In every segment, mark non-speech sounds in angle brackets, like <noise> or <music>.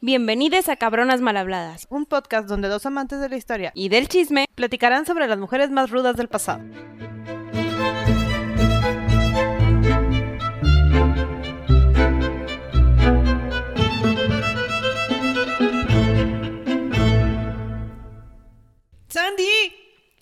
Bienvenidos a Cabronas Malhabladas un podcast donde dos amantes de la historia y del chisme. platicarán sobre las mujeres más rudas del pasado.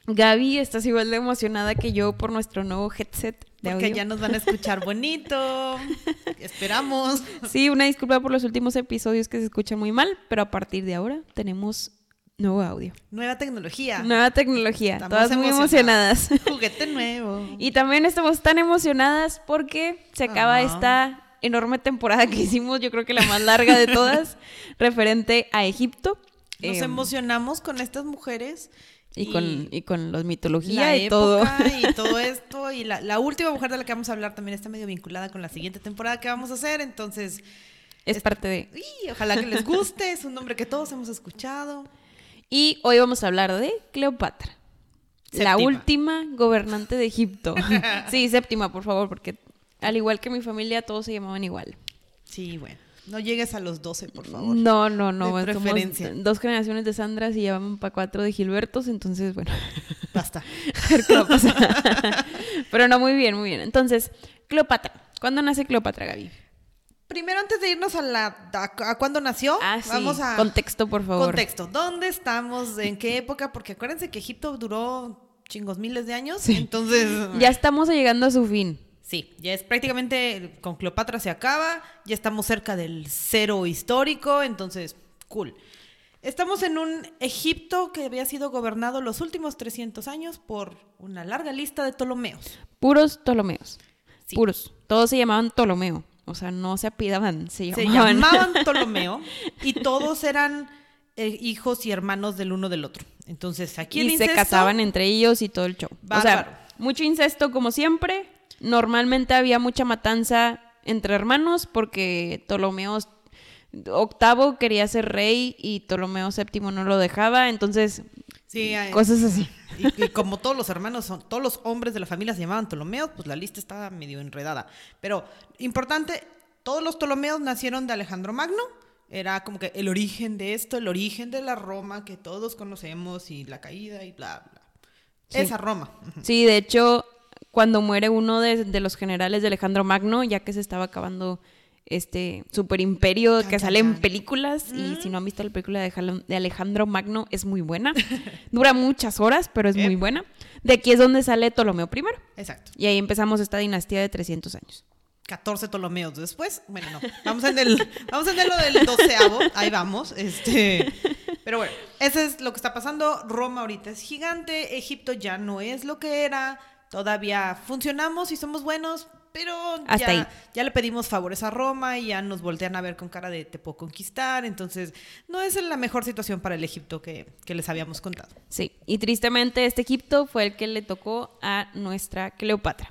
Gaby, estás igual de emocionada que yo por nuestro nuevo headset de porque audio. ya nos van a escuchar bonito. <laughs> Esperamos. Sí, una disculpa por los últimos episodios que se escuchan muy mal, pero a partir de ahora tenemos nuevo audio. Nueva tecnología. Nueva tecnología, Estamos todas muy emocionadas. <laughs> Juguete nuevo. Y también estamos tan emocionadas porque se acaba esta enorme temporada que hicimos, yo creo que la más larga de <laughs> todas, referente a Egipto. Nos Em, emocionamos con estas mujeres. Y, con, y con los mitología la y todo. y <laughs> todo esto. Y la, la última mujer de la que vamos a hablar también está medio vinculada con la siguiente temporada que vamos a hacer. Entonces, Es parte de... uy, ojalá que les guste. Es un nombre que todos hemos escuchado. Y hoy vamos a hablar de Cleopatra. La Séptima. última gobernante de Egipto. <laughs> sí, séptima, por favor, porque al igual que mi familia, todos se llamaban igual. Sí, bueno. No llegues a los 12, por favor. No, no, no. De somos dos generaciones de Sandras y ya van para cuatro de Gilbertos, entonces, bueno, Basta. <laughs> a ver qué va a pasar. Pero no, muy bien, muy bien. Entonces, Cleopatra. ¿Cuándo nace Cleopatra, Gaby? Primero, antes de irnos a la a, a cuándo nació, Ah, sí. vamos a Contexto, por favor. contexto. ¿Dónde estamos? ¿En qué época? Porque acuérdense que Egipto duró chingos miles de años, Sí. entonces Ya estamos llegando a su fin. Sí, ya es prácticamente con Cleopatra se acaba, ya estamos cerca del cero histórico, entonces cool. Estamos en un Egipto que había sido gobernado los últimos 300 años por una larga lista de Ptolomeos. Puros Ptolomeos. Sí. Puros. Todos se llamaban Ptolomeo. O sea, no se apidaban, se Se llamaban. llamaban <laughs> Ptolomeo y todos eran eh, hijos y hermanos del uno del otro. Entonces, aquí el y se incesto- casaban entre ellos y todo el show. O Bárbaro. sea, mucho incesto como siempre. Normalmente había mucha matanza entre hermanos porque Ptolomeo octavo quería ser rey y Ptolomeo séptimo no lo dejaba. Entonces, Sí, hay- cosas así. Y, y como todos los hermanos, son, todos los hombres de la familia se llamaban Ptolomeos, pues la lista estaba medio enredada. Pero importante, todos los Ptolomeos nacieron de Alejandro Magno. Era como que el origen de esto, el origen de la Roma que todos conocemos y la caída y bla, bla. Sí. Esa Roma. Sí, de hecho, cuando muere uno de, de los generales de Alejandro Magno, ya que se estaba acabando este super imperio que sale en películas, y si no han visto la película de, Alejandro Magno, es muy buena. <laughs> Dura muchas horas, pero es muy buena. De aquí es donde sale Ptolomeo I. Exacto. Y ahí empezamos esta dinastía de 300 años. 14 Ptolomeos después. Bueno, no. Vamos en el, <laughs> vamos en el lo del doceavo. Ahí vamos. Este. Pero bueno, eso es lo que está pasando. Roma ahorita es gigante. Egipto ya no es lo que era. Todavía funcionamos y somos buenos. Pero Hasta ahí. ya, ya le pedimos favores a Roma y ya nos voltean a ver con cara de te puedo conquistar. Entonces, no es la mejor situación para el Egipto que, que les habíamos contado. Sí, y tristemente este Egipto fue el que le tocó a nuestra Cleopatra.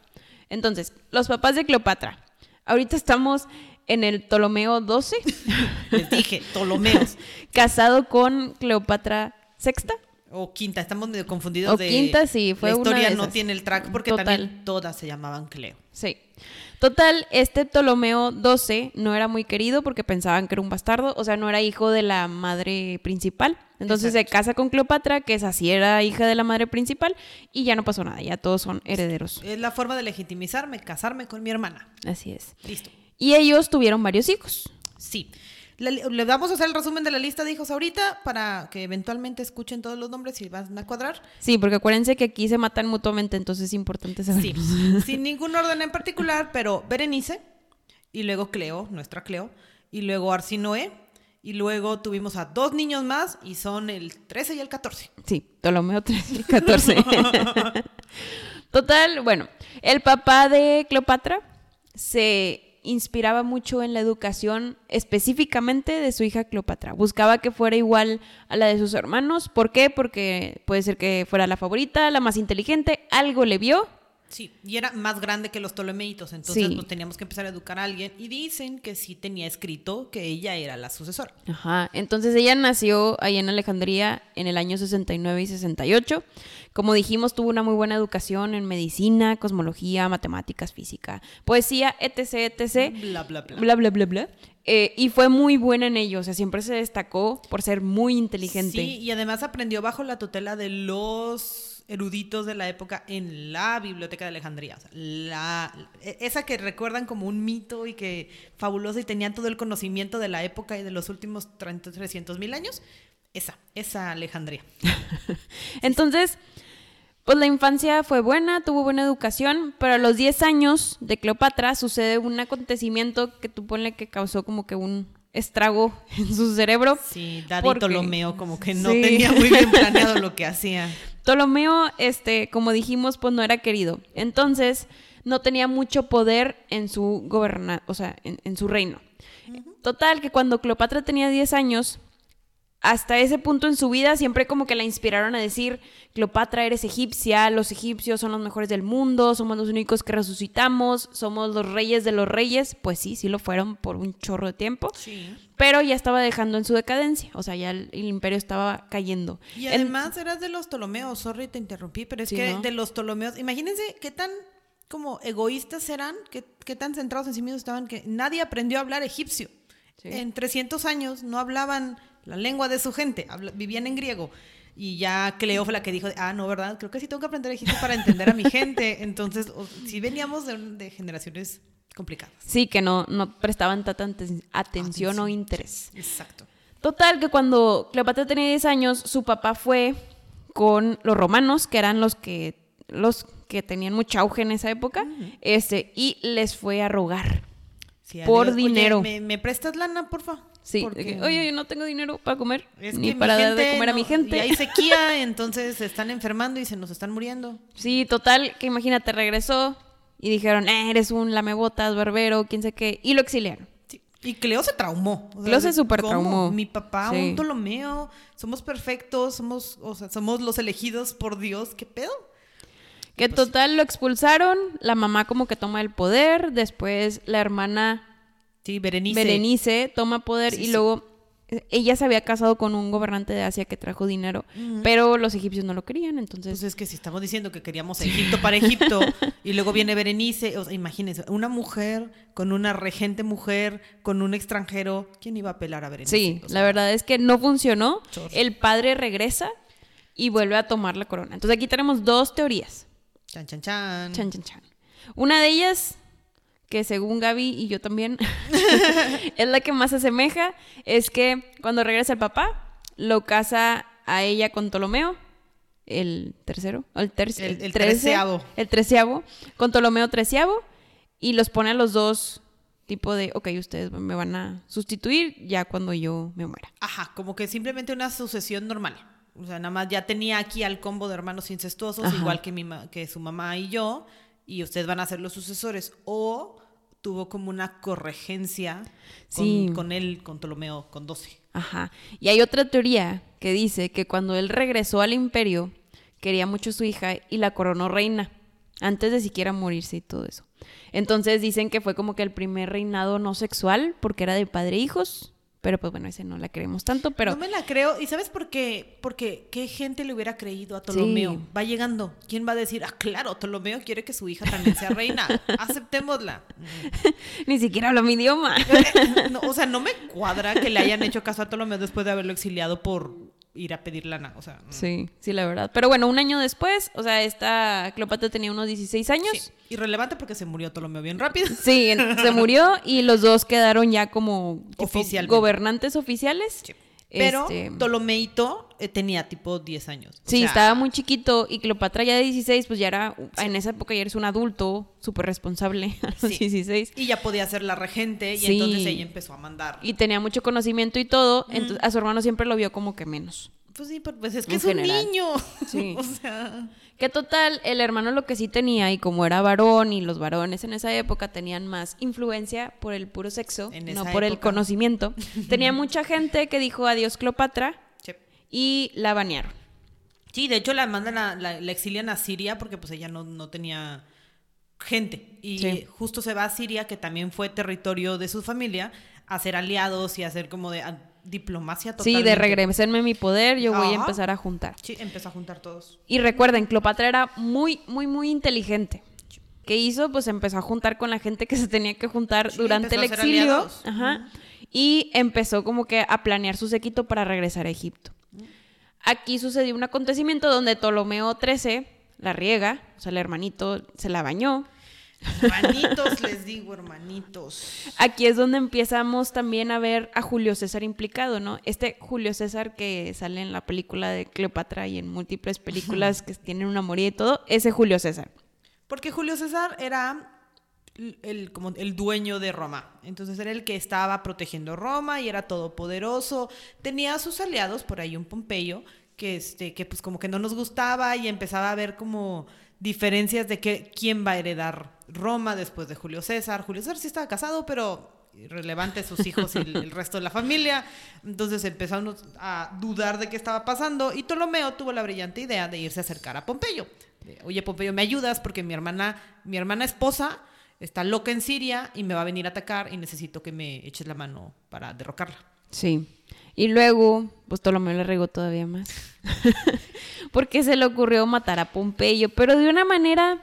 Entonces, los papás de Cleopatra. Ahorita estamos en el Ptolomeo 12. <laughs> Les dije, Ptolomeos. <laughs> casado con Cleopatra Sexta. O quinta, estamos medio confundidos O de. quinta, sí, fue La una historia no tiene el track porque Total. también todas se llamaban Cleo. Sí. Total, este Ptolomeo 12 no era muy querido porque pensaban que era un bastardo, o sea, no era hijo de la madre principal. Entonces se casa con Cleopatra, que esa sí era hija de la madre principal, y ya no pasó nada, ya todos son herederos. Es la forma de legitimizarme, casarme con mi hermana. Así es. Listo. Y ellos tuvieron varios hijos. Sí. Le, vamos a hacer el resumen de la lista de hijos ahorita para que eventualmente escuchen todos los nombres y van a cuadrar. Sí, porque acuérdense que aquí se matan mutuamente, entonces es importante saber. Sí. <laughs> Sin ningún orden en particular, pero Berenice, y luego Cleo, nuestra Cleo, y luego Arsinoe, y luego tuvimos a dos niños más y son el 13 y el 14. Sí, Ptolomeo 13 y 14. <laughs> Total, bueno, el papá de Cleopatra se inspiraba mucho en la educación específicamente de su hija Cleopatra. Buscaba que fuera igual a la de sus hermanos. ¿Por qué? Porque puede ser que fuera la favorita, la más inteligente, algo le vio Sí, y era más grande que los Ptolemeitos, entonces Sí. pues, teníamos que empezar a educar a alguien y dicen que sí tenía escrito que ella era la sucesora. Ajá, entonces ella nació ahí en Alejandría en el año 69 y 68. Como dijimos, tuvo una muy buena educación en medicina, cosmología, matemáticas, física, poesía, etc, etc. Bla, bla, bla. Bla, bla, bla, bla. Eh, y fue muy buena en ello, o sea, siempre se destacó por ser muy inteligente. Sí, y además aprendió bajo la tutela de los eruditos de la época en la Biblioteca de Alejandría. O sea, la, e- esa que recuerdan como un mito y que fabulosa y tenían todo el conocimiento de la época y de los últimos 30, 300 mil años. Esa, esa Alejandría. <laughs> Entonces, pues la infancia fue buena, tuvo buena educación, pero a los 10 años de Cleopatra sucede un acontecimiento que tú ponle que causó como que un estrago <laughs> en su cerebro. Sí, Daddy Porque- Ptolomeo como que no Sí. tenía muy bien planeado lo que <laughs> hacía. Ptolomeo, este, como dijimos, pues no era querido. Entonces, no tenía mucho poder en su goberna, o sea, en, en su reino. Total, que cuando Cleopatra tenía 10 años, hasta ese punto en su vida siempre como que la inspiraron a decir, Cleopatra eres egipcia, los egipcios son los mejores del mundo, somos los únicos que resucitamos, somos los reyes de los reyes. Pues sí, sí lo fueron por un chorro de tiempo, Sí. pero ya estaba dejando en su decadencia, o sea, ya el, el imperio estaba cayendo. Y En- además eras de los Ptolomeos, sorry, te interrumpí, pero es Sí, que ¿no? de los Ptolomeos, imagínense qué tan como egoístas eran, qué, qué tan centrados en sí mismos estaban, que nadie aprendió a hablar egipcio. Sí. En 300 años no hablaban la lengua de su gente, habla- vivían en griego. Y ya Cleo fue la que dijo, ah, no, ¿verdad? Creo que sí tengo que aprender egipcio para entender a mi gente. Entonces, o- sí veníamos de, de generaciones complicadas. Sí, que no, no prestaban tanta aten- atención o interés. Exacto. Total, que cuando Cleopatra tenía 10 años, su papá fue con los romanos, que eran los que, los que tenían mucho auge en esa época, este, y les fue a rogar. Sí, Por. Oye, dinero. ¿me, me prestas lana, porfa? Sí, Porque- que, oye, yo no tengo dinero para comer, Es ni para dar de comer a mi gente. Y hay sequía, <laughs> entonces se están enfermando y se nos están muriendo. Sí, total, que imagínate, regresó y dijeron, "Eh, eres un lamebotas, barbero, quién sé qué, y lo exiliaron. Sí. Y Cleo se traumó. O sea, Cleo se ¿cómo? traumó. Mi papá, Sí. un Ptolomeo, somos perfectos, somos, o sea, somos los elegidos por Dios. ¿Qué pedo? Que Pues total lo expulsaron, la mamá como que toma el poder, después la hermana Sí, Berenice. Berenice toma poder Sí, y sí. luego eh, ella se había casado con un gobernante de Asia que trajo dinero, pero los egipcios no lo querían, entonces Pues es que si estamos diciendo que queríamos Egipto para <laughs> Egipto y luego viene Berenice, o sea, imagínense, una mujer con una regente mujer, con un extranjero, ¿quién iba a apelar a Berenice? sí, O la verdad es que no funcionó. Chorro. El padre regresa y vuelve a tomar la corona. Entonces aquí tenemos dos teorías. Chan, chan, chan. Chan, chan, chan. Una de ellas, que según Gaby y yo también, <laughs> <laughs> es la que más se asemeja, es que cuando regresa el papá, lo casa a ella con Ptolomeo, el tercero, o el, El- el trece, treceavo. el treceavo, con Ptolomeo treceavo, y los pone a los dos tipo de, ok, ustedes me van a sustituir ya cuando yo me muera. Ajá, como que simplemente una sucesión normal. O sea, nada más ya tenía aquí al combo de hermanos incestuosos, Ajá. igual que, mi que su mamá y yo, y ustedes van a ser los sucesores. O tuvo como una corregencia con, Sí. con él, con Ptolomeo, con 12. Ajá. Y hay otra teoría que dice que cuando él regresó al imperio, quería mucho a su hija y la coronó reina, antes de siquiera morirse y todo eso. Entonces dicen que fue como que el primer reinado no sexual, porque era de padre e hijos, pero pues bueno, ese no la queremos tanto, pero... no me la creo. ¿Y sabes por qué? Porque ¿qué gente le hubiera creído a Ptolomeo? Sí. Va llegando. ¿Quién va a decir, ah, claro, Ptolomeo quiere que su hija también sea reina? <laughs> Aceptémosla. <laughs> Ni siquiera hablo mi idioma. <laughs> No, o sea, no me cuadra que le hayan hecho caso a Ptolomeo después de haberlo exiliado por ir a pedir lana. O sea. Sí, sí, la verdad. Pero bueno, un año después, o sea, esta Cleopatra tenía unos 16 años. sí. Irrelevante porque se murió Ptolomeo bien rápido. Sí, se murió y los dos quedaron ya como gobernantes oficiales. Pero Este, Ptolomeito eh, tenía tipo 10 años. O Sí, sea, estaba muy chiquito y Cleopatra ya de 16, pues ya era, en esa época ya eres un adulto súper responsable <laughs> a los Sí. 16 Y ya podía ser la regente y Sí. entonces ella empezó a mandar. y tenía mucho conocimiento y todo, entonces a su hermano siempre lo vio como que menos. Pues sí, pero pues es que En es un niño. <laughs> Sí. o sea, Que total, el hermano lo que sí tenía y como era varón y los varones en esa época tenían más influencia por el puro sexo, En no por el conocimiento, <laughs> tenía mucha gente que dijo adiós Cleopatra sí. y la banearon. Sí, de hecho la mandan a, la, la exilian a Siria porque pues ella no, no tenía gente. Y Sí. justo se va a Siria, que también fue territorio de su familia, a ser aliados y a hacer como de diplomacia Sí, totalmente. de regresenme mi poder, yo voy a empezar a juntar. Sí, empezó a juntar todos. Y recuerden, Cleopatra era muy, muy, muy inteligente. ¿Qué hizo? Pues empezó a juntar con la gente que se tenía que juntar Sí, durante el exilio. Ajá. Y empezó como que a planear su séquito para regresar a Egipto. Aquí sucedió un acontecimiento donde Ptolomeo XIII la riega, o sea, el hermanito se la bañó. Hermanitos, les digo, hermanitos. Aquí es donde empezamos también a ver a Julio César implicado, ¿no? Este Julio César que sale en la película de Cleopatra y en múltiples películas que tienen una moría y todo, ese Julio César. Porque Julio César era el, como el dueño de Roma. Entonces era el que estaba protegiendo Roma y era todopoderoso. Tenía a sus aliados, por ahí un Pompeyo, que, este, que pues como que no nos gustaba y empezaba a ver como diferencias de que, quién va a heredar Roma después de Julio César. Julio César sí estaba casado, pero irrelevante sus hijos y el, resto de la familia. Entonces empezaron a dudar de qué estaba pasando y Ptolomeo tuvo la brillante idea de irse a acercar a Pompeyo. Oye, Pompeyo, ¿me ayudas? Porque mi hermana, mi hermana esposa está loca en Siria y me va a venir a atacar y necesito que me eches la mano para derrocarla. Sí. Y luego, pues Ptolomeo le regó todavía más. <laughs> Porque se le ocurrió matar a Pompeyo, pero de una manera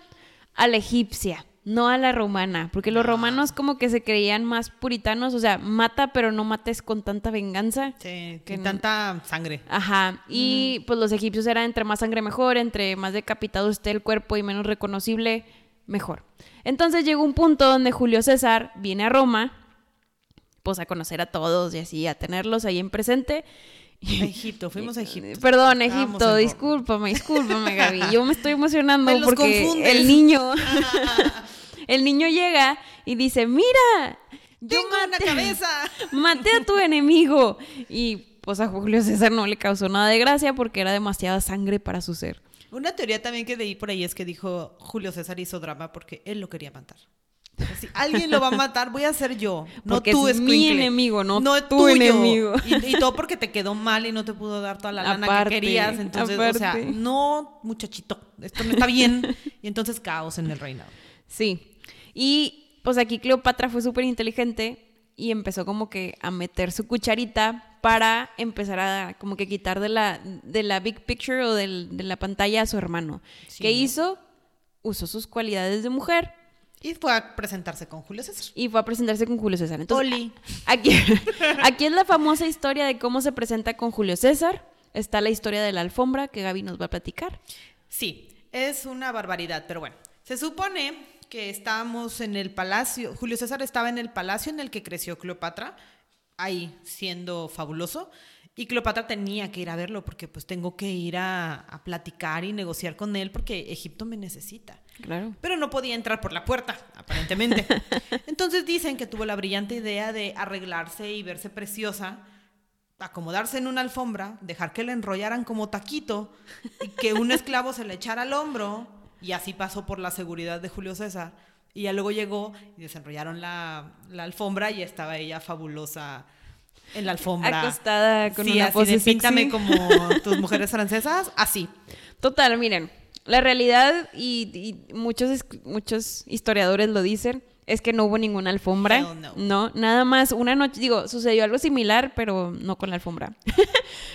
a la egipcia, no a la romana. Porque los romanos como que se creían más puritanos, o sea, mata, pero no mates con tanta venganza. Sí, Que no- tanta sangre. Ajá, y pues los egipcios eran entre más sangre mejor, entre más decapitado esté el cuerpo y menos reconocible, mejor. Entonces llegó un punto donde Julio César viene a Roma, pues a conocer a todos y así, a tenerlos ahí en presente. A <laughs> Egipto, fuimos a Egipto. Perdón, Egipto, discúlpame, discúlpame, Gaby. Yo me estoy emocionando Me porque confundes. el niño, <laughs> <laughs> el niño llega y dice, mira, ¡Tengo una maté- cabeza! maté a tu enemigo. Y pues a Julio César no le causó nada de gracia porque era demasiada sangre para su ser. Una teoría también que leí por ahí es que dijo Julio César hizo drama porque él lo quería matar. Si alguien lo va a matar, voy a ser yo, no Porque tú, es mi enemigo, no tu tuyo. enemigo. Y, y todo porque te quedó mal y no te pudo dar toda la lana Aparte, que querías. Entonces, o sea, no, muchachito, esto no está bien. Y entonces caos en el reinado. Sí. Y pues aquí Cleopatra fue súper inteligente y empezó como que a meter su cucharita para empezar a como que quitar de la, de la big picture o del- de la pantalla a su hermano. Sí. ¿Qué hizo? Usó sus cualidades de mujer Y fue a presentarse con Julio César. y fue a presentarse con Julio César. Entonces, Oli. Aquí, <laughs> aquí es la famosa historia de cómo se presenta con Julio César. Está la historia de la alfombra que Gaby nos va a platicar. Sí, es una barbaridad, pero bueno. Se supone que estábamos en el palacio, Julio César estaba en el palacio en el que creció Cleopatra, ahí siendo fabuloso, y Cleopatra tenía que ir a verlo porque pues tengo que ir a, a platicar y negociar con él porque Egipto me necesita. Claro. Pero no podía entrar por la puerta, aparentemente. <laughs> Entonces dicen que tuvo la brillante idea de arreglarse y verse preciosa, acomodarse en una alfombra, dejar que le enrollaran como taquito y que un <laughs> esclavo se le echara al hombro y así pasó por la seguridad de Julio César. Y ya luego llegó y desenrollaron la, la alfombra y estaba ella fabulosa en la alfombra. Acostada con Sí, una así pose de, píntame sexy". como tus mujeres francesas, así. Total, miren, la realidad y, y muchos, muchos historiadores lo dicen, es que no hubo ninguna alfombra. Hell no. nada más una noche, digo, sucedió algo similar, pero no con la alfombra. <laughs>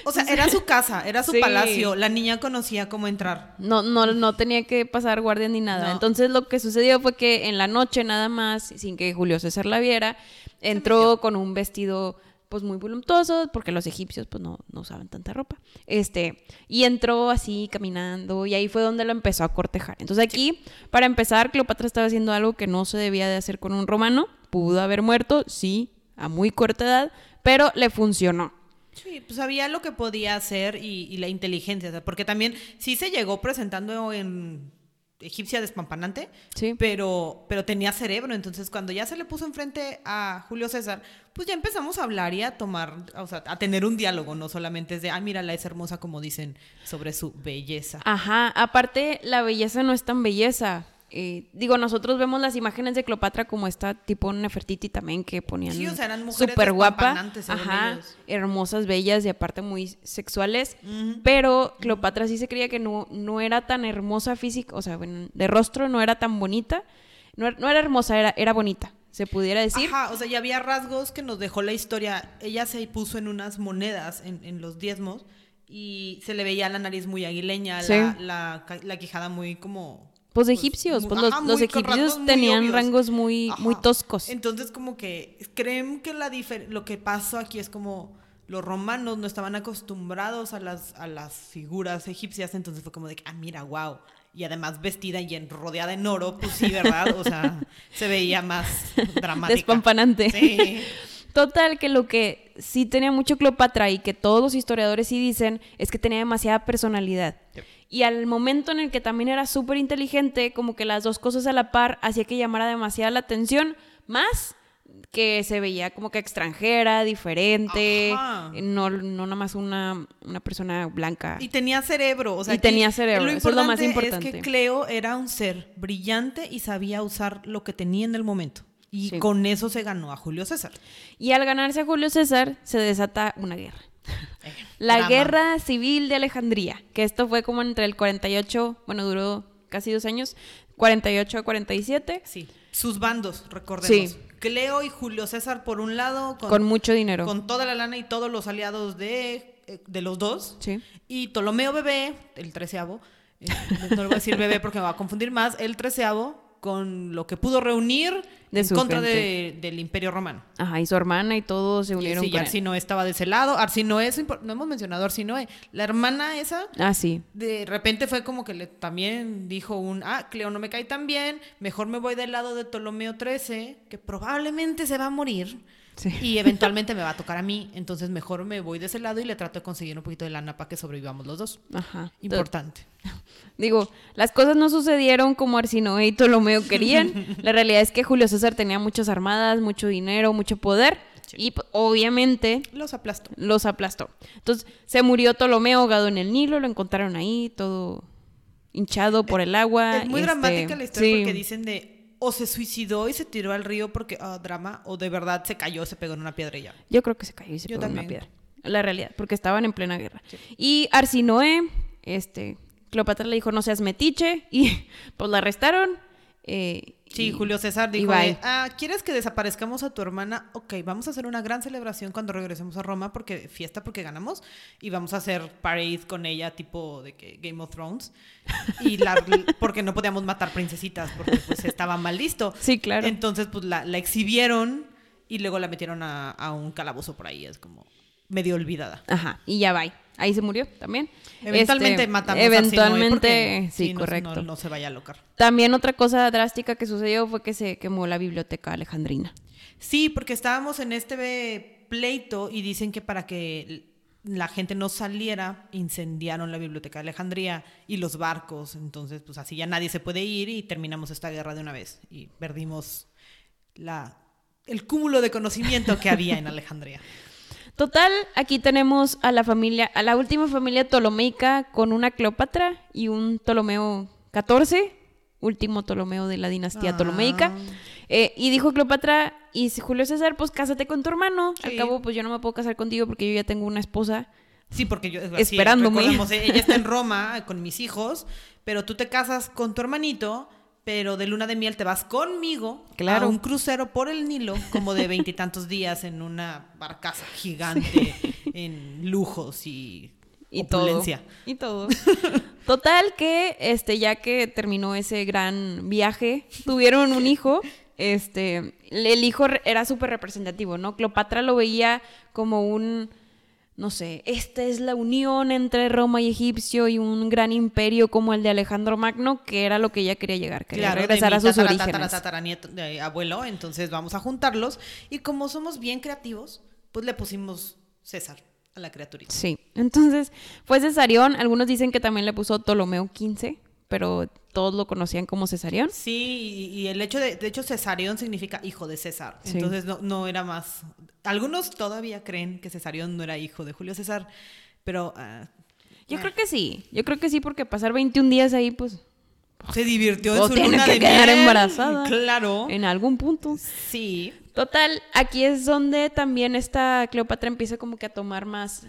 O sea, era su casa, era su Sí. palacio. La niña conocía cómo entrar. No, no, no tenía que pasar guardia ni nada. No. Entonces lo que sucedió fue que en la noche nada más, sin que Julio César la viera, entró con un vestido pues muy voluptuoso, porque los egipcios pues no, no usaban tanta ropa. Este, y entró así caminando y ahí fue donde lo empezó a cortejar. Entonces aquí, para empezar, Cleopatra estaba haciendo algo que no se debía de hacer con un romano. Pudo haber muerto, sí, a muy corta edad, pero le funcionó. Sí, pues sabía lo que podía hacer y, y la inteligencia. porque también sí se llegó presentando en egipcia despampanante, Sí. pero, pero tenía cerebro. Entonces, cuando ya se le puso enfrente a Julio César, pues ya empezamos a hablar y a tomar, o sea, a tener un diálogo. No solamente es de, ah, mírala, es hermosa, como dicen sobre su belleza. Ajá, aparte la belleza no es tan belleza. Eh, digo, nosotros vemos las imágenes de Cleopatra como esta tipo Nefertiti también que ponían Sí, o sea, eran mujeres súper guapa, ajá, ellos. hermosas, bellas y aparte muy sexuales. Pero Cleopatra sí se creía que no, no era tan hermosa física, o sea, bueno, de rostro no era tan bonita, no, no era hermosa, era, era bonita, se pudiera decir. Ajá, o sea, ya había rasgos que nos dejó la historia. Ella se puso en unas monedas en, en los diezmos y se le veía la nariz muy aguileña, Sí. la, la quijada muy como... Pues egipcios, muy- pues los, ajá, egipcios tenían rangos muy, muy toscos. Entonces, como que creen que la lo que pasó aquí es como los romanos no estaban acostumbrados a las, a las figuras egipcias, entonces fue como de que, ah, mira, wow. Y además vestida y en- rodeada en oro, pues sí, ¿verdad? O sea, se veía más dramática. Despampanante. Sí. Total, que lo que sí tenía mucho Cleopatra y que todos los historiadores sí dicen es que tenía demasiada personalidad. Yep. Y al momento en el que también era súper inteligente, como que las dos cosas a la par hacía que llamara demasiada la atención, más que se veía como que extranjera, diferente, Ajá. no, no nada más una, una persona blanca. Y tenía cerebro, o sea, Y tenía cerebro, eso es lo más Es importante. que Cleo era un ser brillante y sabía usar lo que tenía en el momento. Y Sí. con eso se ganó a Julio César. Y al ganarse a Julio César, se desata una guerra. Eh, La drama. guerra civil de Alejandría, que esto fue como entre el 48, bueno, duró casi dos años, 48 a 47, Sí, sus bandos, recordemos. Sí. Cleo y Julio César por un lado, con, con mucho dinero. con toda la lana y todos los aliados de, eh, de los dos. Sí. Y Ptolomeo Bebé, el treceavo, eh, no le voy a decir bebé porque me va a confundir más, el treceavo, con lo que pudo reunir De en contra de- del Imperio Romano. Ajá, y su hermana y todos se Y unieron sí, con él. Arsinoe estaba de ese lado. Arsinoe, es no hemos mencionado Arsinoe. La hermana esa, Ah, sí. de repente fue como que le también dijo un, ah, Cleo no me cae tan bien, mejor me voy del lado de Ptolomeo XIII, que probablemente se va a morir. Sí. Y eventualmente me va a tocar a mí, entonces mejor me voy de ese lado y le trato de conseguir un poquito de lana para que sobrevivamos los dos. Ajá. Importante. <laughs> Digo, las cosas no sucedieron como Arsinoe y Ptolomeo querían. <laughs> La realidad es que Julio César tenía muchas armadas, mucho dinero, mucho poder. Y pues, obviamente Los aplastó. los aplastó. Entonces se murió Ptolomeo ahogado en el Nilo, lo encontraron ahí, todo hinchado por el agua. Es muy este, dramática la historia sí. porque dicen de o se suicidó y se tiró al río porque, ah, drama, o de verdad se cayó, se pegó en una piedra y ya. Yo creo que se cayó y se Yo pegó en una piedra. La realidad, porque estaban en plena guerra. Y Arsinoe, este, Cleopatra le dijo, no seas metiche, y <laughs> pues la arrestaron. eh, Sí, y- Julio César dijo, de, ah, ¿quieres que desaparezcamos a tu hermana? Ok, vamos a hacer una gran celebración cuando regresemos a Roma, porque fiesta porque ganamos, y vamos a hacer parade con ella, tipo de que Game of Thrones, y la, <laughs> porque no podíamos matar princesitas, porque pues estaba mal listo. Sí, claro. Entonces, pues la, la exhibieron y luego la metieron a, a un calabozo por ahí, es como medio olvidada. Ajá, y ya va. Ahí se murió también. Eventualmente Este, matamos a Eventualmente, porque, sí, no- correcto. No, no se vaya a locar. También otra cosa drástica que sucedió fue que se quemó la biblioteca alejandrina. Sí, porque estábamos en este pleito y dicen que para que la gente no saliera, incendiaron la biblioteca de Alejandría y los barcos. Entonces, pues así ya nadie se puede ir y terminamos esta guerra de una vez. Y perdimos la, el cúmulo de conocimiento que había en Alejandría. <laughs> Total, aquí tenemos a la familia, a la última familia ptolomeica con una Cleopatra y un Ptolomeo XIV, último Ptolomeo de la dinastía Ah. ptolomeica. Eh, y dijo Cleopatra, y Julio César, pues cásate con tu hermano. Al cabo, pues yo no me puedo casar contigo porque yo ya tengo una esposa. Sí, porque yo... Esperándome. eh, ella está en <laughs> Roma con mis hijos, pero tú te casas con tu hermanito, pero de luna de miel te vas conmigo Claro. a un crucero por el Nilo, como de veintitantos <laughs> días en una barcaza gigante, en lujos y, Y opulencia. todo. Y todo. Total que, este, ya que terminó ese gran viaje, tuvieron un hijo. Este, el hijo era súper representativo, ¿no? Cleopatra lo veía como un, no sé, esta es la unión entre Roma y Egipcio y un gran imperio como el de Alejandro Magno, que era lo que ella quería llegar, quería Claro, regresar a sus tatara, orígenes. tatara, abuelo, entonces vamos a juntarlos. Y como somos bien creativos, pues le pusimos César a la criaturita. Sí, entonces fue Cesarión, algunos dicen que también le puso Ptolomeo XV, pero todos lo conocían como Cesarión. Sí, y, y el hecho de, de hecho, Cesarión significa hijo de César. Sí. Entonces no, no era más. Algunos todavía creen que Cesarión no era hijo de Julio César, pero ah, Yo creo que sí, yo creo que sí, porque pasar 21 días ahí, pues, se divirtió en su luna que de quedar miel. embarazada. Claro. en algún punto. Sí. Total, aquí es donde también esta Cleopatra empieza como que a tomar más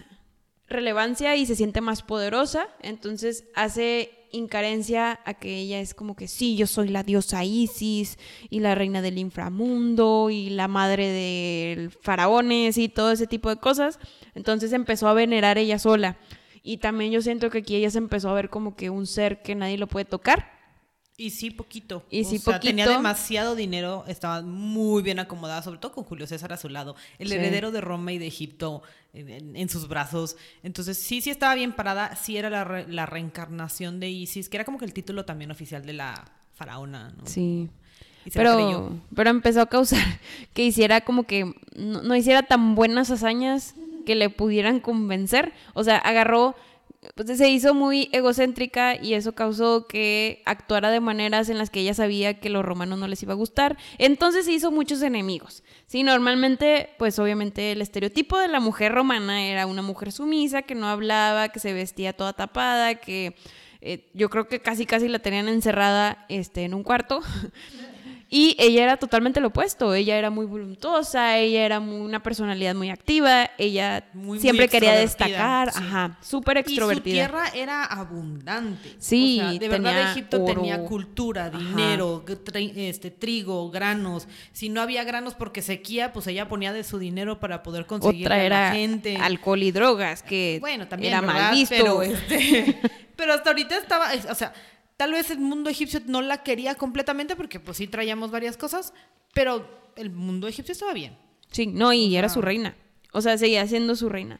relevancia y se siente más poderosa. Entonces hace incarencia a que ella es como que sí, yo soy la diosa Isis y la reina del inframundo y la madre de faraones y todo ese tipo de cosas. Entonces empezó a venerar ella sola. Y también yo siento que aquí ella se empezó a ver como que un ser que nadie lo puede tocar. Y sí, poquito. Y o sí, sea, tenía demasiado dinero, estaba muy bien acomodada, sobre todo con Julio César a su lado, el Sí. heredero de Roma y de Egipto en, sus brazos. Entonces, sí, sí estaba bien parada, sí era la, re- la reencarnación de Isis, que era como que el título también oficial de la faraona, ¿no? Sí. Pero, pero empezó a causar <laughs> que hiciera como que no, no hiciera tan buenas hazañas que le pudieran convencer. O sea, agarró, pues se hizo muy egocéntrica y eso causó que actuara de maneras en las que ella sabía que los romanos no les iba a gustar. Entonces se hizo muchos enemigos. Sí, normalmente, pues obviamente el estereotipo de la mujer romana era una mujer sumisa, que no hablaba, que se vestía toda tapada, que eh, yo creo que casi casi la tenían encerrada este, en un cuarto. <laughs> Y ella era totalmente lo opuesto. Ella era muy voluntuosa, ella era muy- una personalidad muy activa, ella Muy, muy siempre quería extrovertida, destacar, sí. ajá, súper Y su extrovertida. tierra era abundante. Sí, O sea, de verdad Egipto oro. tenía cultura, dinero, este, trigo, granos. Si no había granos porque sequía, pues ella ponía de su dinero para poder conseguir Otra a era la gente. alcohol y drogas, que Bueno, también era ¿verdad? mal visto. Pero, este, <laughs> pero hasta ahorita estaba, es- o sea, tal vez el mundo egipcio no la quería completamente porque pues sí traíamos varias cosas, pero el mundo egipcio estaba bien. Sí, no, y era su reina. O sea, seguía siendo su reina.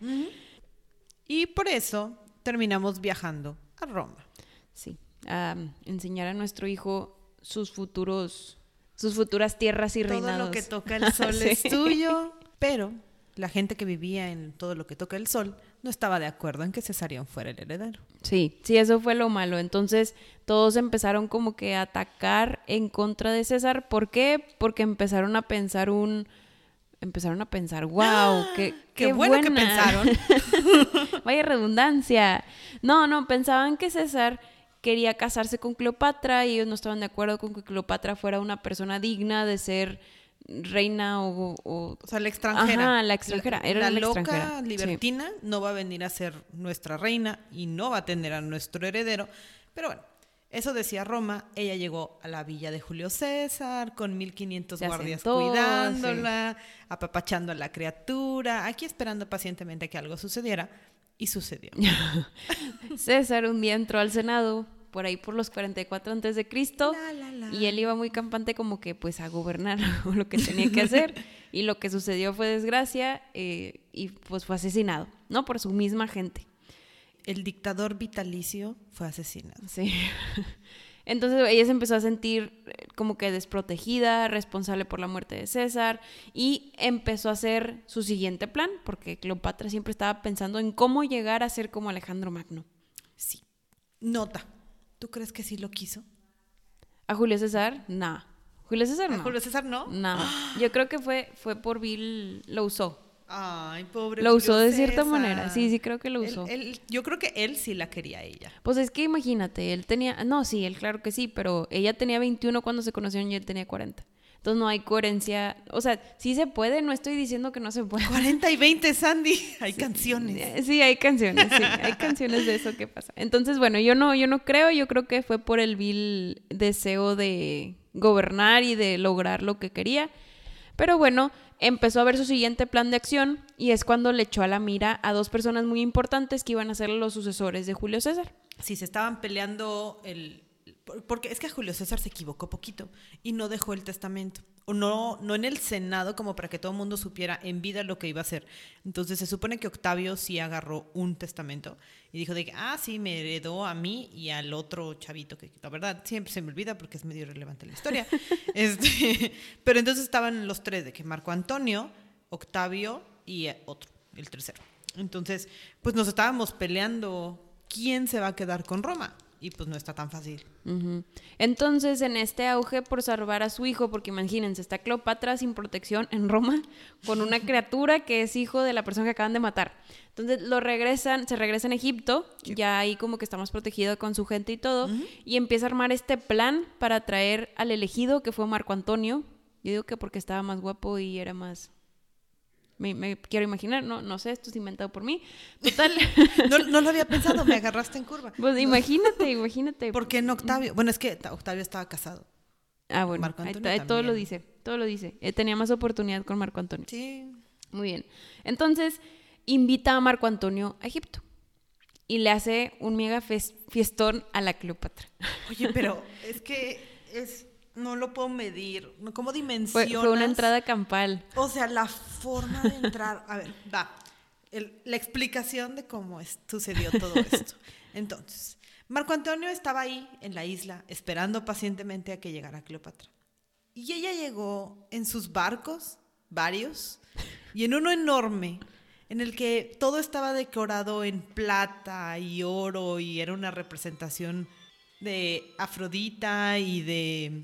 Y por eso terminamos viajando a Roma. Sí, a enseñar a nuestro hijo sus futuros, sus futuras tierras y Todo reinados. lo que toca el <laughs> sol Sí. es tuyo, pero la gente que vivía en todo lo que toca el sol no estaba de acuerdo en que Cesarión fuera el heredero. Sí, sí, eso fue lo malo. Entonces todos empezaron como que a atacar en contra de César. ¿Por qué? Porque empezaron a pensar un... Empezaron a pensar, wow, qué, Qué bueno que buena". pensaron. <laughs> Vaya redundancia. No, no, pensaban que César quería casarse con Cleopatra y ellos no estaban de acuerdo con que Cleopatra fuera una persona digna de ser reina o... o- O sea, la extranjera. Ajá, la extranjera, La, era la la loca extranjera, sí. libertina no va a venir a ser nuestra reina y no va a tener a nuestro heredero. Pero bueno, eso decía Roma. Ella llegó a la villa de Julio César con 1500 Se guardias asentó, cuidándola, apapachando a la criatura, aquí esperando pacientemente que algo sucediera. Y sucedió. <laughs> César un día entró al Senado por ahí por los 44 antes de Cristo y él iba muy campante como que pues a gobernar <laughs> o lo que tenía que hacer <laughs> y lo que sucedió fue desgracia eh, y pues fue asesinado, ¿no? Por su misma gente. El dictador vitalicio fue asesinado. Sí. <laughs> Entonces ella se empezó a sentir eh, como que desprotegida, responsable por la muerte de César y empezó a hacer su siguiente plan, porque Cleopatra siempre estaba pensando en cómo llegar a ser como Alejandro Magno. Sí. Nota. ¿Tú crees que sí lo quiso? ¿A Julio César? No. Julio César ¿A no. Julio César no? No. Yo creo que fue, fue por Bill, lo usó. Ay, pobre. Lo usó de cierta manera. Sí, sí, creo que lo Él- usó. él- yo creo que él sí la quería a ella. Pues es que imagínate, él tenía, no, sí, él claro que sí, pero ella tenía 21 cuando se conocieron y él tenía 40. Entonces no hay coherencia, o sea, sí se puede, no estoy diciendo que no se puede. 40 y 20, Sandy. <laughs> Hay canciones. Eh, Sí, hay canciones, sí, hay canciones de eso que pasa. Entonces, bueno, yo no, yo no creo, yo creo que fue por el vil deseo de gobernar y de lograr lo que quería. Pero bueno, empezó a ver su siguiente plan de acción y es cuando le echó a la mira a dos personas muy importantes que iban a ser los sucesores de Julio César. Si se estaban peleando el... por- Porque es que Julio César se equivocó poquito y no dejó el testamento. O no, no en el Senado como para que todo el mundo supiera en vida lo que iba a hacer. Entonces se supone que Octavio sí agarró un testamento y dijo de que, ah, sí, me heredó a mí y al otro chavito, que la verdad siempre se me olvida porque es medio irrelevante la historia. <laughs> este, pero entonces estaban los tres, de que Marco Antonio, Octavio y eh, otro, el tercero. Entonces, pues nos estábamos peleando quién se va a quedar con Roma. Y pues no está tan fácil. Entonces, en este auge por salvar a su hijo, porque imagínense, está Cleopatra sin protección en Roma con una <laughs> criatura que es hijo de la persona que acaban de matar. Entonces, lo regresan, se regresa en Egipto, ya ahí como que está más protegido con su gente y todo, y empieza a armar este plan para traer al elegido que fue Marco Antonio. Yo digo que porque estaba más guapo y era más me, me quiero imaginar, no, no sé, esto es inventado por mí. Total, <laughs> No, no lo había pensado, me agarraste en curva. pues imagínate, imagínate. <laughs> ¿Por qué no Octavio? Bueno, es que ta- Octavio estaba casado. Ah, bueno, Marco Antonio todo lo dice, todo lo dice. Eh, tenía más oportunidad con Marco Antonio. Sí. Muy bien. Entonces, invita a Marco Antonio a Egipto y le hace un mega fiestón a la Cleopatra. Oye, pero <laughs> es que es no lo puedo medir. ¿no? ¿Cómo Fue, dimensionas? fue una entrada campal. O sea, la forma de entrar. A ver, va. El- la explicación de cómo es- sucedió todo esto. Entonces, Marco Antonio estaba ahí en la isla esperando pacientemente a que llegara Cleopatra. Y ella llegó en sus barcos, varios, y en uno enorme, en el que todo estaba decorado en plata y oro y era una representación de Afrodita y de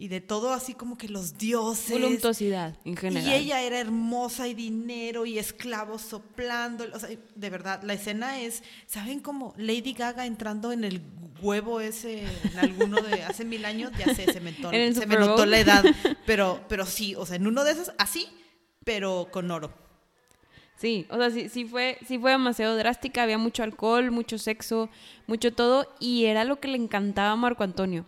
y de todo así como que los dioses. Voluptuosidad, en general. Y ella era hermosa y dinero y esclavos soplando. O sea, de verdad, la escena es, ¿saben cómo Lady Gaga entrando en el huevo ese en alguno de hace mil años? Ya sé, se me, <laughs> se me notó la edad. <laughs> Pero, pero sí, o sea, en uno de esos, así, pero con oro. Sí, o sea, sí, sí fue, sí fue demasiado drástica, había mucho alcohol, mucho sexo, mucho todo, y era lo que le encantaba a Marco Antonio.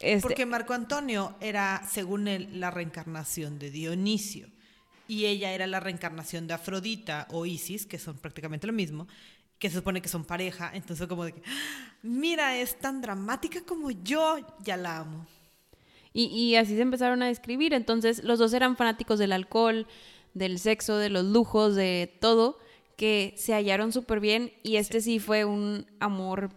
Este, Porque Marco Antonio era, según él, la reencarnación de Dionisio. Y ella era la reencarnación de Afrodita o Isis, que son prácticamente lo mismo, que se supone que son pareja. Entonces, como de que, "Ah, mira, es tan dramática como yo, ya la amo. Y, y así se empezaron a describir. Entonces, los dos eran fanáticos del alcohol, del sexo, de los lujos, de todo, que se hallaron súper bien. Y este sí. fue un amor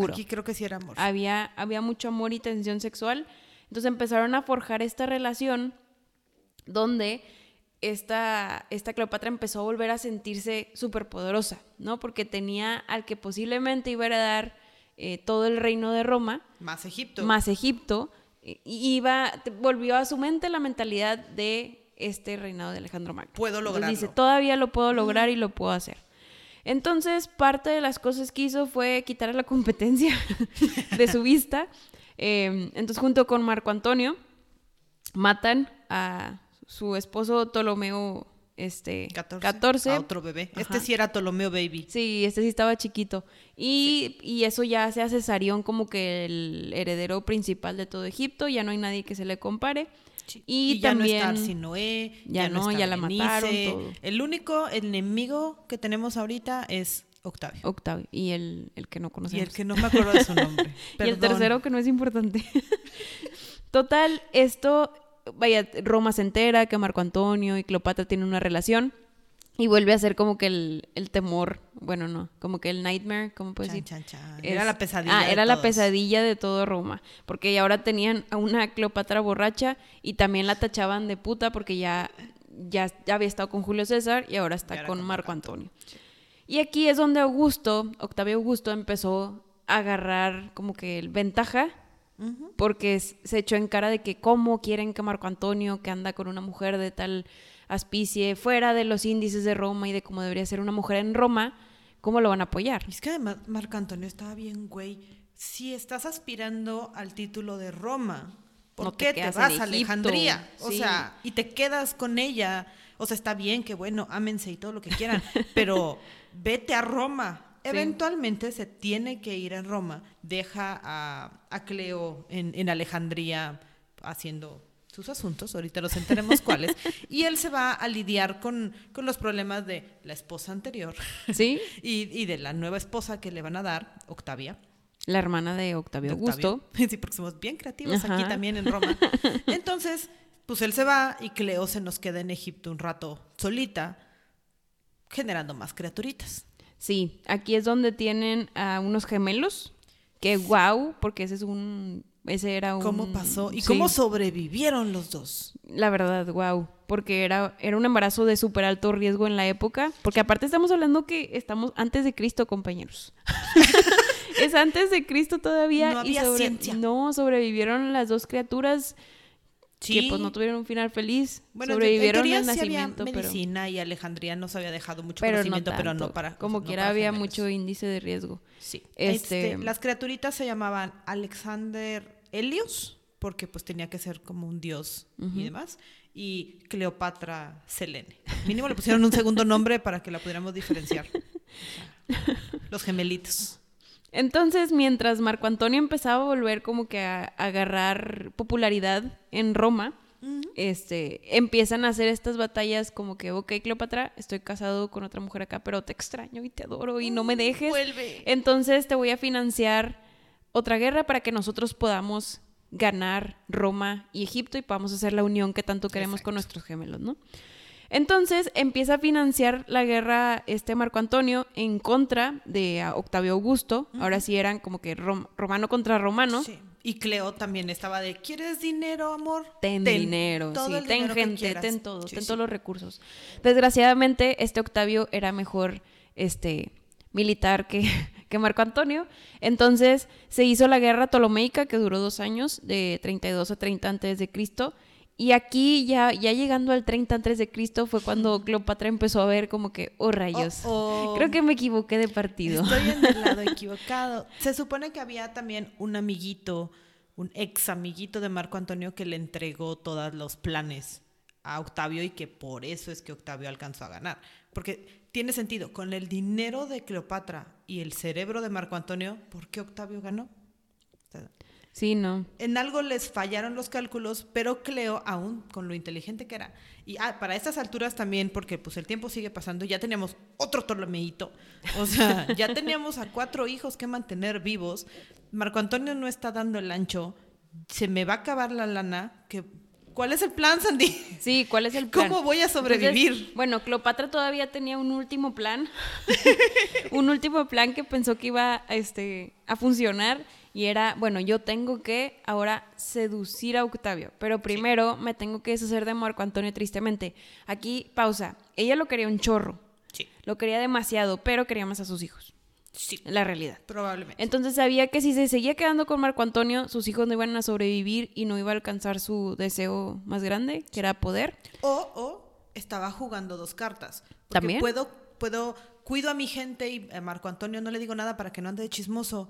puro. Aquí creo que sí era amor. Había, había mucho amor y tensión sexual. Entonces empezaron a forjar esta relación donde esta, esta Cleopatra empezó a volver a sentirse súper poderosa, ¿no? Porque tenía al que posiblemente iba a heredar eh, todo el reino de Roma Más Egipto. más Egipto, y y iba, volvió a su mente la mentalidad de este reinado de Alejandro Magno. Puedo Entonces lograrlo. dice, todavía lo puedo lograr y lo puedo hacer. Entonces, parte de las cosas que hizo fue quitar a la competencia <laughs> de su vista. Eh, entonces, junto con Marco Antonio, matan a su esposo Ptolomeo este, 14. 14. A otro bebé. Este sí era Ptolomeo Baby. Sí, este sí estaba chiquito. Y, y eso ya se hace Sarión como que el heredero principal de todo Egipto, ya no hay nadie que se le compare. Y, Y, ya también no está Arsinoé, ya ya, no, está ya la mataron, todo. El único enemigo que tenemos ahorita es Octavio. Octavio y el, el que no Y conocemos. el que no me acuerdo de su <laughs> nombre. Y el tercero que no es importante. <laughs> Total, esto, vaya, Roma se entera que Marco Antonio y Cleopatra tienen una relación y vuelve a ser como que el, el temor, bueno, no, como que el nightmare, ¿cómo puedes Chan, decir? chan, chan. Es- Era la pesadilla. Ah, de era la pesadilla de todo Roma. Porque ahora tenían a una Cleopatra borracha y también la tachaban de puta porque ya, ya, ya había estado con Julio César y ahora está con con Marco Antonio. Y aquí es donde Augusto, Octavio Augusto, empezó a agarrar como que el ventaja porque se echó en cara de que cómo quieren que Marco Antonio, que anda con una mujer de tal aspicie, fuera de los índices de Roma y de cómo debería ser una mujer en Roma, ¿cómo lo van a apoyar? Es que además Marco Antonio estaba bien, güey. Si estás aspirando al título de Roma, ¿por No qué te, vas a. Alejandría? O Sí. sea, y te quedas con ella. O sea, está bien que, bueno, ámense y todo lo que quieran, <laughs> pero vete a Roma. Sí. Eventualmente se tiene que ir a Roma. Deja a, a Cleo en, en Alejandría haciendo sus asuntos, ahorita los enteremos cuáles, <laughs> y él se va a lidiar con, con los problemas de la esposa anterior ¿Sí? <laughs> y, y de la nueva esposa que le van a dar, Octavia. La hermana de Octavio de Augusto. Octavio. <laughs> Sí, porque somos bien creativos aquí también en Roma. Entonces, pues él se va y Cleo se nos queda en Egipto un rato solita, generando más criaturitas. Sí, aquí es donde tienen a unos gemelos. Que wow, porque ese es un. Ese era un. ¿Cómo pasó? ¿Y sí, cómo sobrevivieron los dos? La verdad, wow. Porque era, era un embarazo de súper alto riesgo en la época. Porque aparte estamos hablando que estamos antes de Cristo, compañeros. <laughs> es antes de Cristo todavía. No y había sobre- ciencia. No, sobrevivieron las dos criaturas que pues no tuvieron un final feliz. Bueno, en- sobrevivieron en teoría sí nacimiento, pero. medicina y Alejandría nos había dejado mucho Pero no pero no para Como no quiera para había mucho índice de riesgo. Sí. Este- Este, las criaturitas se llamaban Alexander Helios, porque pues tenía que ser como un dios y demás. y Cleopatra Selene. Mínimo le pusieron un segundo nombre para que la pudiéramos diferenciar. Los gemelitos. Entonces, mientras Marco Antonio empezaba a volver como que a, a agarrar popularidad en Roma, este, empiezan a hacer estas batallas como que, ok, Cleopatra, estoy casado con otra mujer acá, pero te extraño y te adoro y no me dejes. Vuelve. Entonces te voy a financiar otra guerra para que nosotros podamos ganar Roma y Egipto y podamos hacer la unión que tanto queremos con nuestros gemelos, ¿no? Entonces empieza a financiar la guerra este Marco Antonio en contra de ah, Octavio Augusto. Ahora sí eran como que rom- romano contra romano. Sí. Y Cleo también estaba de, ¿quieres dinero, amor? Ten, dinero, todo sí, el ten dinero que gente, quieras". ten todo, Sí, ten todos los recursos. Desgraciadamente, este Octavio era mejor este militar que, <laughs> que Marco Antonio. Entonces se hizo la guerra ptolomeica que duró dos años, de 32 a 30 antes de Cristo. Y aquí ya, ya llegando al 30 antes de Cristo fue cuando <laughs> Cleopatra empezó a ver como que, oh rayos, Oh, oh. creo que me equivoqué de partido. Estoy en el lado <laughs> equivocado. Se supone que había también un amiguito, un ex amiguito de Marco Antonio que le entregó todos los planes a Octavio y que por eso es que Octavio alcanzó a ganar. Porque tiene sentido, con el dinero de Cleopatra y el cerebro de Marco Antonio, ¿por qué Octavio ganó? O sea, Sí, no. en algo les fallaron los cálculos, pero Cleo, aún con lo inteligente que era, y ah, para estas alturas también, porque pues el tiempo sigue pasando, ya teníamos otro Ptolomeito, o sea, <laughs> ya teníamos a cuatro hijos que mantener vivos, Marco Antonio no está dando el ancho, se me va a acabar la lana, que, ¿cuál es el plan, Sandy? Sí, ¿cuál es el <laughs> plan? ¿Cómo voy a sobrevivir? Entonces, bueno, Cleopatra todavía tenía un último plan. <laughs> <laughs> un último plan que pensó que iba este, a funcionar. Y era, bueno, yo tengo que ahora seducir a Octavio. Pero primero me tengo que deshacer de Marco Antonio tristemente. Aquí, pausa. Ella lo quería un chorro. Sí, Lo quería demasiado, pero quería más a sus hijos. Sí, La realidad. probablemente. Entonces sabía que si se seguía quedando con Marco Antonio, sus hijos no iban a sobrevivir y no iba a alcanzar su deseo más grande, que era poder. O, o estaba jugando dos cartas. ¿También? Puedo, puedo, cuido a mi gente y a Marco Antonio no le digo nada para que no ande de chismoso.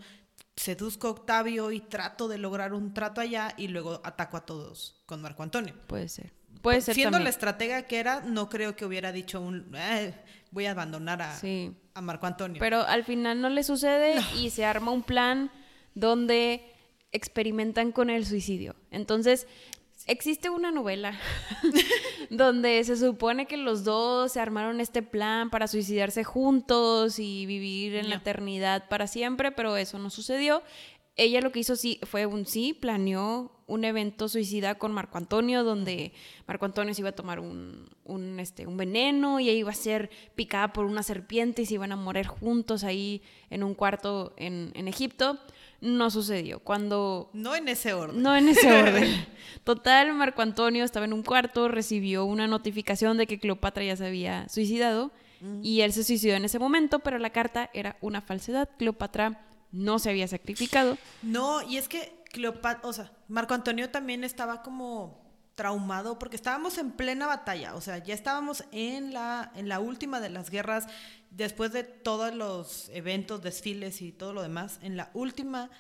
Seduzco a Octavio y trato de lograr un trato allá y luego ataco a todos con Marco Antonio. Puede ser. Puede ser Siendo la estratega que era, no creo que hubiera dicho un "Eh, voy a abandonar a, Sí. a Marco Antonio. Pero al final no le sucede y se arma un plan donde experimentan con el suicidio. Entonces, existe una novela <laughs> donde se supone que los dos se armaron este plan para suicidarse juntos y vivir en la eternidad para siempre, pero eso no sucedió. Ella lo que hizo sí fue un sí, planeó un evento suicida con Marco Antonio, donde Marco Antonio se iba a tomar un, un, este, un veneno y ella iba a ser picada por una serpiente y se iban a morir juntos ahí en un cuarto en, en Egipto. No sucedió. Cuando no en ese orden. no en ese orden. <laughs> Total, Marco Antonio estaba en un cuarto, recibió una notificación de que Cleopatra ya se había suicidado y él se suicidó en ese momento, pero la carta era una falsedad. Cleopatra no se había sacrificado. No, y es que Cleopatra, o sea, Marco Antonio también estaba como traumado porque estábamos en plena batalla, o sea, ya estábamos en la, en la última de las guerras, después de todos los eventos, desfiles y todo lo demás, en la última,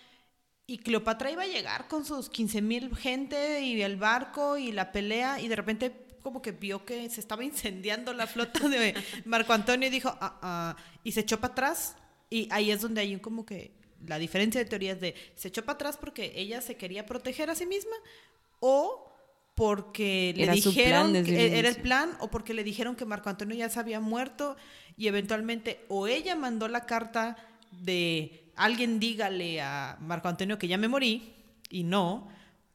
y Cleopatra iba a llegar con sus 15 mil gente y el barco y la pelea, y de repente como que vio que se estaba incendiando la flota de Marco Antonio y dijo, ah, ah", y se echó para atrás, y ahí es donde hay como que la diferencia de teorías de se echó para atrás porque ella se quería proteger a sí misma o porque le Era plan dijeron que el era el plan o porque le dijeron que Marco Antonio ya se había muerto y eventualmente o ella mandó la carta de alguien dígale a Marco Antonio que ya me morí y no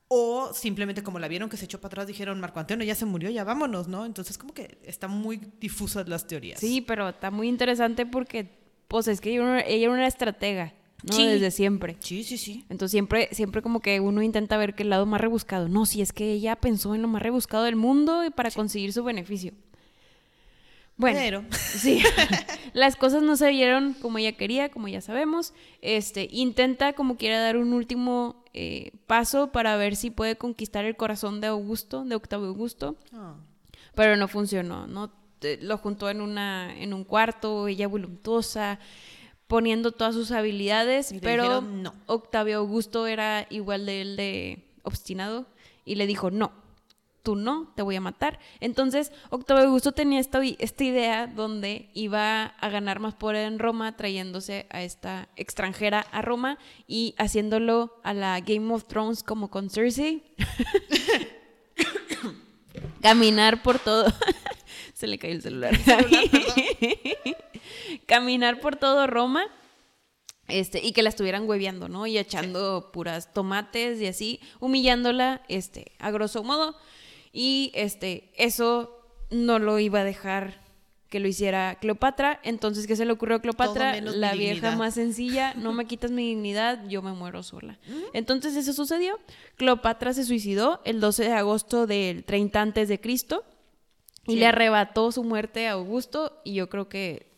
o simplemente como la vieron que se echó para atrás dijeron Marco Antonio ya se murió ya vámonos no entonces como que están muy difusas las teorías. Sí, pero está muy interesante porque, pues es que ella era una- estratega, ¿no? Sí. Desde siempre. sí sí sí Entonces siempre, siempre como que uno intenta ver que el lado más rebuscado. No, si es que ella pensó en lo más rebuscado del mundo y para conseguir su beneficio. Bueno, Pero- <laughs> sí, las cosas no se dieron como ella quería, como ya sabemos. Este, intenta como quiera dar un último eh, paso para ver si puede conquistar el corazón de Augusto, de Octavio Augusto Ah. pero no funcionó, ¿no? Te- Lo juntó en, una, en un cuarto, ella voluntuosa, poniendo todas sus habilidades, pero dijeron no. Octavio Augusto era igual de él de obstinado y le dijo, no, tú no, te voy a matar. Entonces, Octavio Augusto tenía esta, esta idea donde iba a ganar más poder en Roma, trayéndose a esta extranjera a Roma y haciéndolo a la Game of Thrones como con Cersei. <laughs> <laughs> Caminar por todo. <laughs> Se le cayó el celular. <laughs> Caminar por todo Roma. Este, y que la estuvieran hueveando, ¿no? Y echando puras tomates y así, humillándola, este, a grosso modo. Y este, eso no lo iba a dejar que lo hiciera Cleopatra. Entonces, ¿qué se le ocurrió a Cleopatra? La vieja más sencilla, <laughs> no me quitas mi dignidad, yo me muero sola. Entonces, eso sucedió. Cleopatra se suicidó el 12 de agosto del 30 antes de Cristo y le arrebató su muerte a Augusto y yo creo que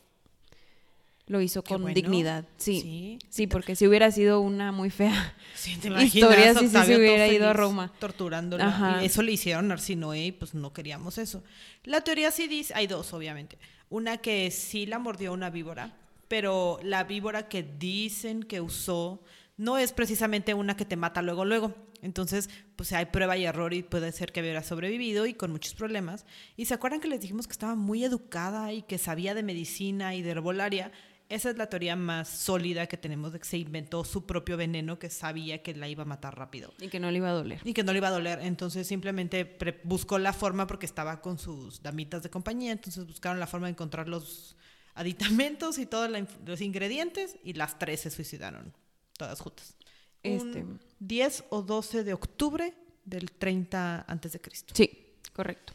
lo hizo con dignidad. Sí, sí, porque si hubiera sido una muy fea <laughs> historia, si se hubiera ido a Roma. Torturándola. Y eso le hicieron a Arsinoe y pues no queríamos eso. La teoría sí dice, hay dos obviamente. Una que sí la mordió una víbora, pero la víbora que dicen que usó no es precisamente una que te mata luego, luego. Entonces, pues hay prueba y error y puede ser que hubiera sobrevivido y con muchos problemas. Y se acuerdan que les dijimos que estaba muy educada y que sabía de medicina y de herbolaria esa es la teoría más sólida que tenemos de que se inventó su propio veneno que sabía que la iba a matar rápido. Y que no le iba a doler. Y que no le iba a doler. Entonces simplemente buscó la forma porque estaba con sus damitas de compañía. Entonces buscaron la forma de encontrar los aditamentos y todos los ingredientes y las tres se suicidaron, todas juntas. Este. 10 o 12 de octubre del 30 antes de Cristo. Sí, correcto.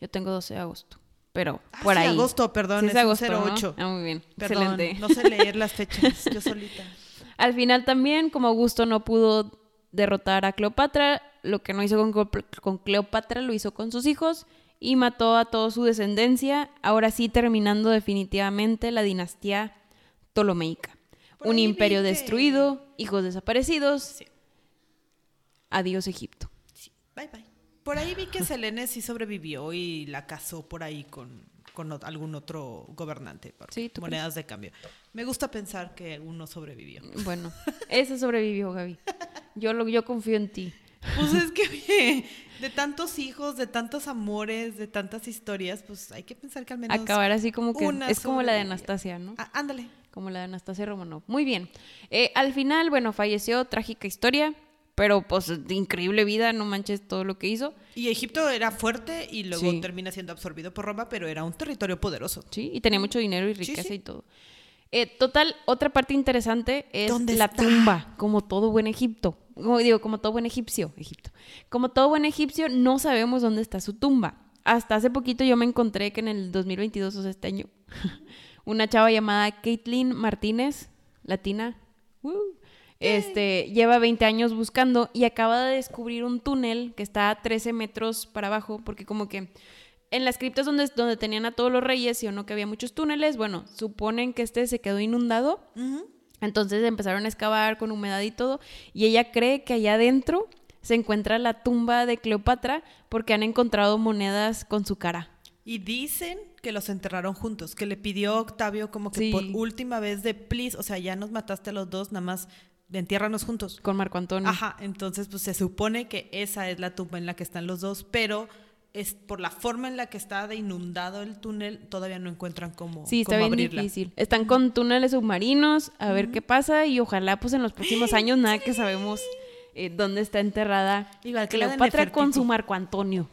Yo tengo 12 de agosto pero ah, por ahí. agosto, perdón, es, agosto, 08. Ah, muy bien. Excelente. No sé leer las fechas, <laughs> yo solita. Al final también, como Augusto no pudo derrotar a Cleopatra, lo que no hizo con, con Cleopatra lo hizo con sus hijos y mató a toda su descendencia, ahora sí terminando definitivamente la dinastía ptolomeica. Un imperio destruido, hijos desaparecidos. Adiós Egipto. Sí. Bye bye. Por ahí vi que <laughs> Selene sí sobrevivió y la casó por ahí con, algún otro gobernante por monedas de cambio. Me gusta pensar que uno sobrevivió. Bueno, ese sobrevivió, Gaby. Yo, lo, yo confío en ti. Pues es que <laughs> de tantos hijos, de tantos amores, de tantas historias, pues hay que pensar que al menos. Acabar así como que. Es como la de Anastasia, ¿no? Ah, ándale. Como la de Anastasia Romanov. Muy bien. Eh, al final, bueno, falleció, trágica historia pero pues increíble vida, no manches todo lo que hizo. Y Egipto era fuerte y luego termina siendo absorbido por Roma, pero era un territorio poderoso. Sí, y tenía mucho dinero y riqueza y todo. Eh, total, otra parte interesante es la tumba, como todo buen Egipto. Como digo, como todo buen egipcio, Egipto. Como todo buen egipcio, no sabemos dónde está su tumba. Hasta hace poquito yo me encontré que en el 2022, o sea, este año, <laughs> una chava llamada Caitlin Martínez, latina, este, lleva 20 años buscando y acaba de descubrir un túnel que está a 13 metros para abajo, porque como que en las criptas donde, donde tenían a todos los reyes y o no que había muchos túneles, bueno, suponen que este se quedó inundado. Entonces empezaron a excavar con humedad y todo. Y ella cree que allá adentro se encuentra la tumba de Cleopatra porque han encontrado monedas con su cara. Y dicen que los enterraron juntos, que le pidió Octavio como que por última vez de please, o sea, ya nos mataste a los dos, nada más entiérranos juntos. Con Marco Antonio. Ajá, entonces pues se supone que esa es la tumba en la que están los dos, pero es por la forma en la que está de inundado el túnel, todavía no encuentran cómo Sí, está bien difícil. Están con túneles submarinos, a ver qué pasa y ojalá pues en los próximos <laughs> años nada que sabemos eh, dónde está enterrada Igual que Cleopatra con su Marco Antonio.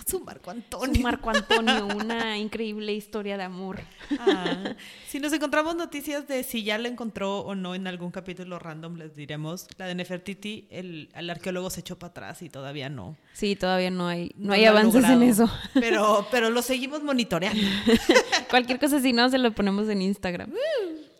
<laughs> Su Marco Antonio. Marco Antonio, una increíble historia de amor. Ah, si nos encontramos noticias de si ya la encontró o no en algún capítulo random, les diremos. La de Nefertiti, el, arqueólogo se echó para atrás y todavía no. Sí, todavía no hay, no, hay avances en eso. Pero, pero lo seguimos monitoreando. <laughs> Cualquier cosa, si no, se lo ponemos en Instagram.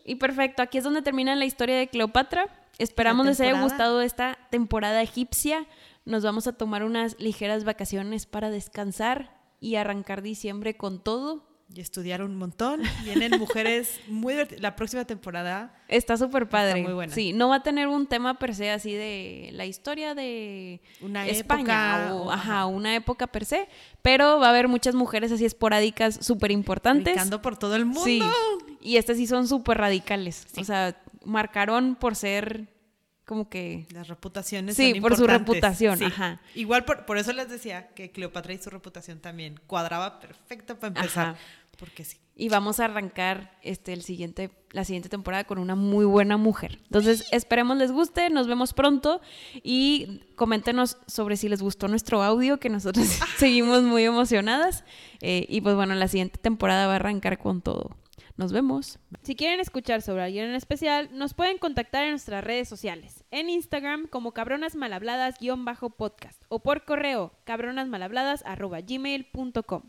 Y perfecto, aquí es donde termina la historia de Cleopatra. Esperamos les haya gustado esta temporada egipcia. Nos vamos a tomar unas ligeras vacaciones para descansar y arrancar diciembre con todo. Y estudiar un montón. Vienen mujeres muy La próxima temporada. Está súper padre. muy buena. Sí, no va a tener un tema per se así de la historia de una España época, o ajá, una época per se. Pero va a haber muchas mujeres así esporádicas súper importantes. por todo el mundo. Sí. Y estas sí son súper radicales. O sea, marcaron por ser como que... Las reputaciones Sí, son por su reputación, Sí. ajá. Igual por, por eso les decía que Cleopatra y su reputación también cuadraba perfecto para empezar. Ajá. Porque sí. Y vamos a arrancar este, el siguiente, la siguiente temporada con una muy buena mujer. Entonces, esperemos les guste, nos vemos pronto y coméntenos sobre si les gustó nuestro audio, que nosotros <laughs> seguimos muy emocionadas. Eh, y pues bueno, la siguiente temporada va a arrancar con todo. Nos vemos. Si quieren escuchar sobre alguien en especial, nos pueden contactar en nuestras redes sociales. En Instagram como cabronasmalhabladas-podcast o por correo cabronasmalhabladas.gmail.com.